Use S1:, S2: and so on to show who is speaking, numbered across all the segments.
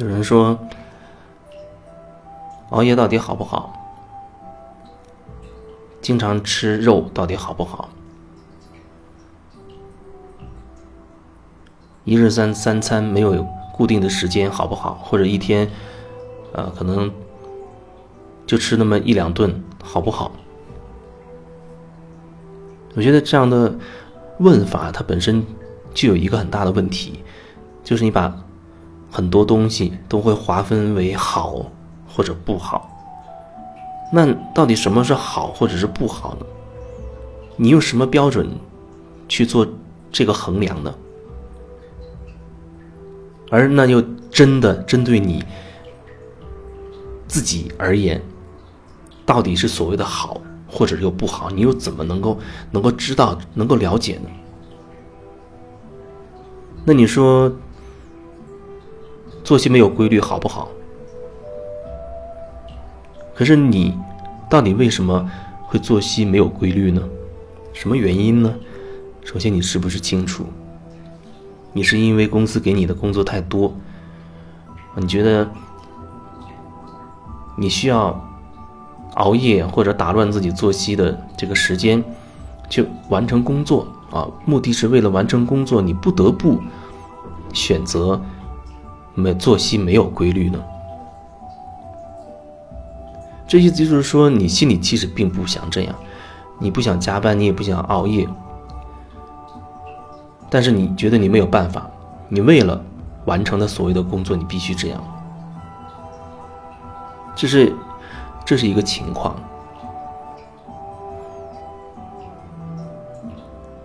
S1: 有人说，熬夜到底好不好？经常吃肉到底好不好？一日三三餐没有固定的时间好不好？或者一天，呃，可能就吃那么一两顿好不好？我觉得这样的问法，它本身就有一个很大的问题，就是你把很多东西都会划分为好或者不好。那到底什么是好或者是不好呢？你用什么标准去做这个衡量呢？而那又真的针对你自己而言，到底是所谓的好？或者又不好，你又怎么能够能够知道、能够了解呢？那你说作息没有规律好不好？可是你到底为什么会作息没有规律呢？什么原因呢？首先，你是不是清楚？你是因为公司给你的工作太多，你觉得你需要？熬夜或者打乱自己作息的这个时间，去完成工作啊，目的是为了完成工作，你不得不选择没作息没有规律呢？这意思就是说，你心里其实并不想这样，你不想加班，你也不想熬夜，但是你觉得你没有办法，你为了完成的所谓的工作，你必须这样，这是。这是一个情况，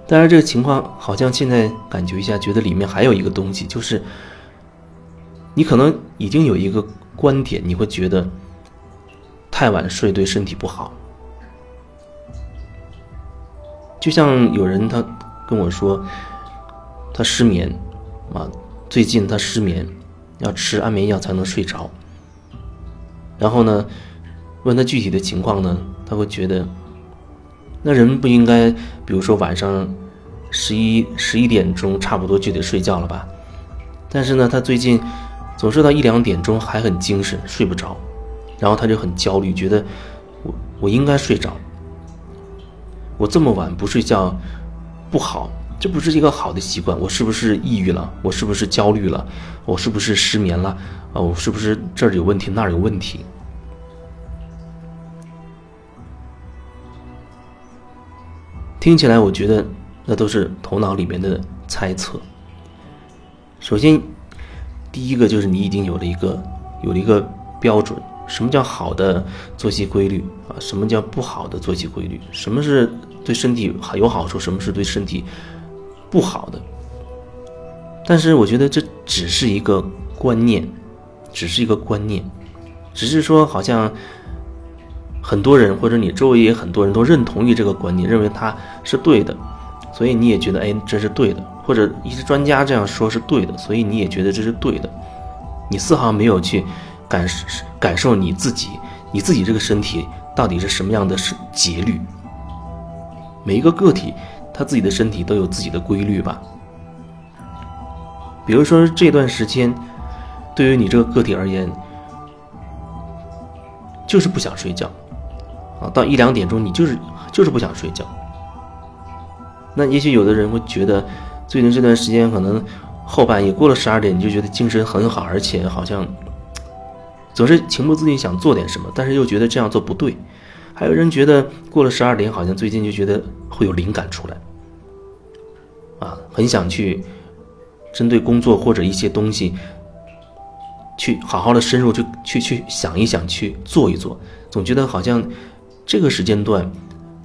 S1: 当然，这个情况好像现在感觉一下，觉得里面还有一个东西，就是你可能已经有一个观点，你会觉得太晚睡对身体不好。就像有人他跟我说，他失眠啊，最近他失眠，要吃安眠药才能睡着，然后呢？问他具体的情况呢？他会觉得，那人不应该，比如说晚上十一十一点钟差不多就得睡觉了吧？但是呢，他最近总是到一两点钟还很精神，睡不着，然后他就很焦虑，觉得我我应该睡着，我这么晚不睡觉不好，这不是一个好的习惯，我是不是抑郁了？我是不是焦虑了？我是不是失眠了？啊，我是不是这儿有问题那儿有问题？听起来，我觉得那都是头脑里面的猜测。首先，第一个就是你已经有了一个有了一个标准，什么叫好的作息规律啊？什么叫不好的作息规律？什么是对身体有好处？什么是对身体不好的？但是，我觉得这只是一个观念，只是一个观念，只是说好像。很多人或者你周围也很多人都认同于这个观念，认为它是对的，所以你也觉得哎这是对的，或者一些专家这样说是对的，所以你也觉得这是对的。你丝毫没有去感感受你自己，你自己这个身体到底是什么样的节律？每一个个体他自己的身体都有自己的规律吧。比如说这段时间，对于你这个个体而言，就是不想睡觉。啊，到一两点钟，你就是就是不想睡觉。那也许有的人会觉得，最近这段时间可能后半夜过了十二点，你就觉得精神很好，而且好像总是情不自禁想做点什么，但是又觉得这样做不对。还有人觉得过了十二点，好像最近就觉得会有灵感出来，啊，很想去针对工作或者一些东西，去好好的深入去去去想一想，去做一做，总觉得好像。这个时间段，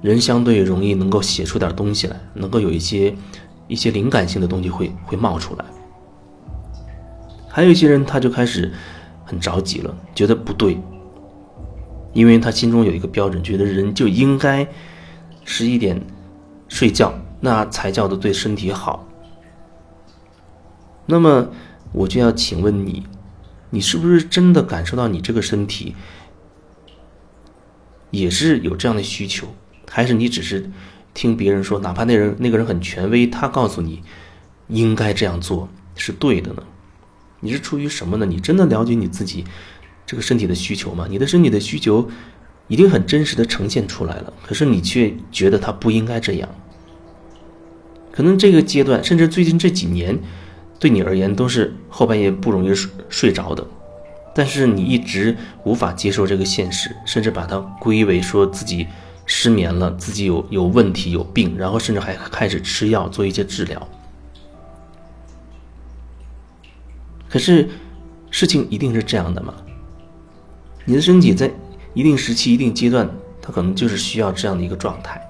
S1: 人相对容易能够写出点东西来，能够有一些一些灵感性的东西会会冒出来。还有一些人，他就开始很着急了，觉得不对，因为他心中有一个标准，觉得人就应该十一点睡觉，那才叫做对身体好。那么我就要请问你，你是不是真的感受到你这个身体？也是有这样的需求，还是你只是听别人说，哪怕那人那个人很权威，他告诉你应该这样做是对的呢？你是出于什么呢？你真的了解你自己这个身体的需求吗？你的身体的需求已经很真实的呈现出来了，可是你却觉得它不应该这样。可能这个阶段，甚至最近这几年，对你而言都是后半夜不容易睡睡着的，但是你一直无法接受这个现实，甚至把它归为说自己失眠了，自己有有问题有病，然后甚至还开始吃药做一些治疗。可是，事情一定是这样的吗？你的身体在一定时期、一定阶段，它可能就是需要这样的一个状态，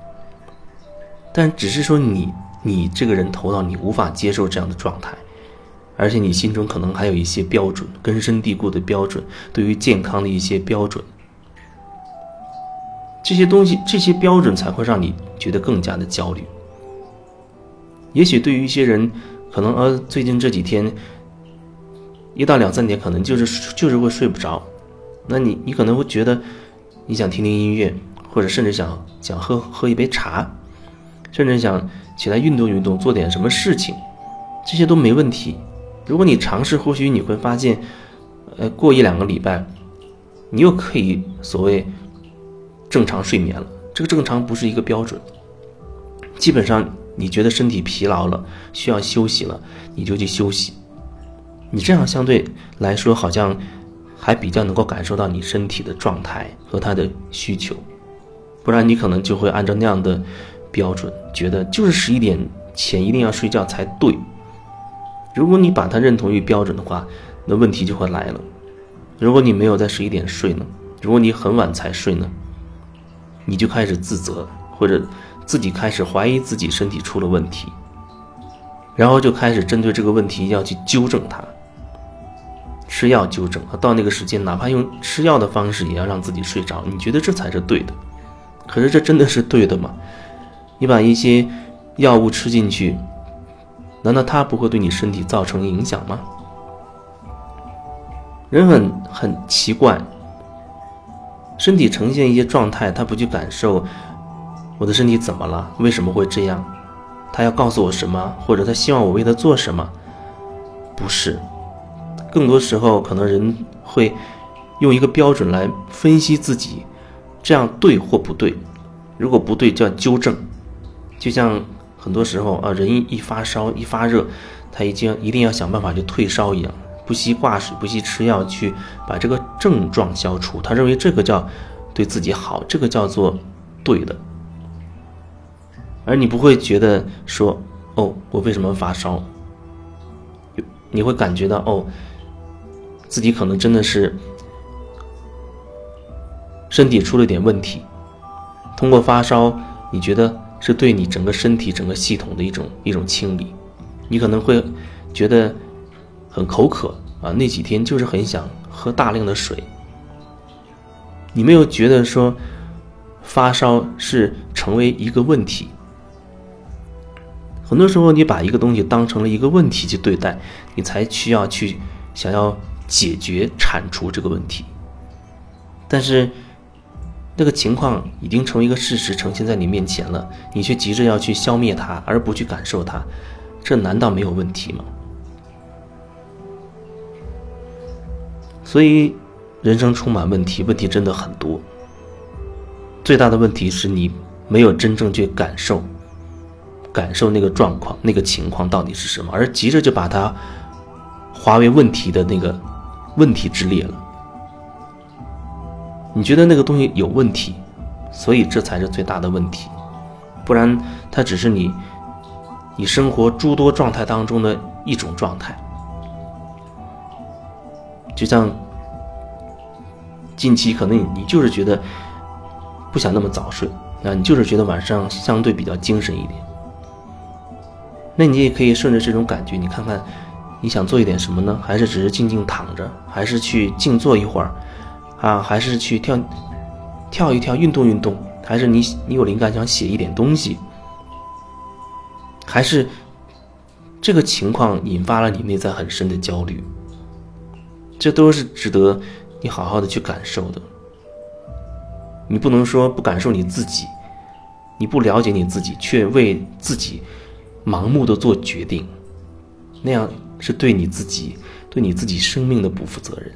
S1: 但只是说你。你这个人头脑，你无法接受这样的状态，而且你心中可能还有一些标准，根深蒂固的标准，对于健康的一些标准，这些东西，这些标准才会让你觉得更加的焦虑。也许对于一些人，可能呃，最近这几天，一到两三点，可能就是就是会睡不着，那你你可能会觉得，你想听听音乐，或者甚至想想喝喝一杯茶，甚至想。起来运动运动，做点什么事情，这些都没问题。如果你尝试，或许你会发现，呃，过一两个礼拜，你又可以所谓正常睡眠了。这个正常不是一个标准。基本上，你觉得身体疲劳了，需要休息了，你就去休息。你这样相对来说，好像还比较能够感受到你身体的状态和它的需求。不然，你可能就会按照那样的。标准觉得就是十一点前一定要睡觉才对。如果你把它认同于标准的话，那问题就会来了。如果你没有在十一点睡呢？如果你很晚才睡呢？你就开始自责，或者自己开始怀疑自己身体出了问题，然后就开始针对这个问题要去纠正它，吃药纠正。到那个时间，哪怕用吃药的方式也要让自己睡着。你觉得这才是对的？可是这真的是对的吗？你把一些药物吃进去，难道它不会对你身体造成影响吗？人很很奇怪，身体呈现一些状态，他不去感受我的身体怎么了，为什么会这样？他要告诉我什么，或者他希望我为他做什么？不是，更多时候可能人会用一个标准来分析自己，这样对或不对？如果不对，就要纠正。就像很多时候啊，人一发烧一发热，他已经一定要想办法去退烧一样，不惜挂水，不惜吃药去把这个症状消除。他认为这个叫对自己好，这个叫做对的。而你不会觉得说，哦，我为什么发烧？你会感觉到哦，自己可能真的是身体出了点问题。通过发烧，你觉得？是对你整个身体、整个系统的一种一种清理，你可能会觉得很口渴啊，那几天就是很想喝大量的水。你没有觉得说发烧是成为一个问题？很多时候你把一个东西当成了一个问题去对待，你才需要去想要解决、铲除这个问题，但是。这个情况已经成为一个事实，呈现在你面前了，你却急着要去消灭它，而不去感受它，这难道没有问题吗？所以，人生充满问题，问题真的很多。最大的问题是你没有真正去感受，感受那个状况、那个情况到底是什么，而急着就把它化为问题的那个问题之列了。你觉得那个东西有问题，所以这才是最大的问题，不然它只是你，你生活诸多状态当中的一种状态。就像近期可能你你就是觉得不想那么早睡啊，你就是觉得晚上相对比较精神一点，那你也可以顺着这种感觉，你看看你想做一点什么呢？还是只是静静躺着，还是去静坐一会儿？啊，还是去跳，跳一跳，运动运动，还是你你有灵感想写一点东西，还是这个情况引发了你内在很深的焦虑，这都是值得你好好的去感受的。你不能说不感受你自己，你不了解你自己，却为自己盲目的做决定，那样是对你自己对你自己生命的不负责任。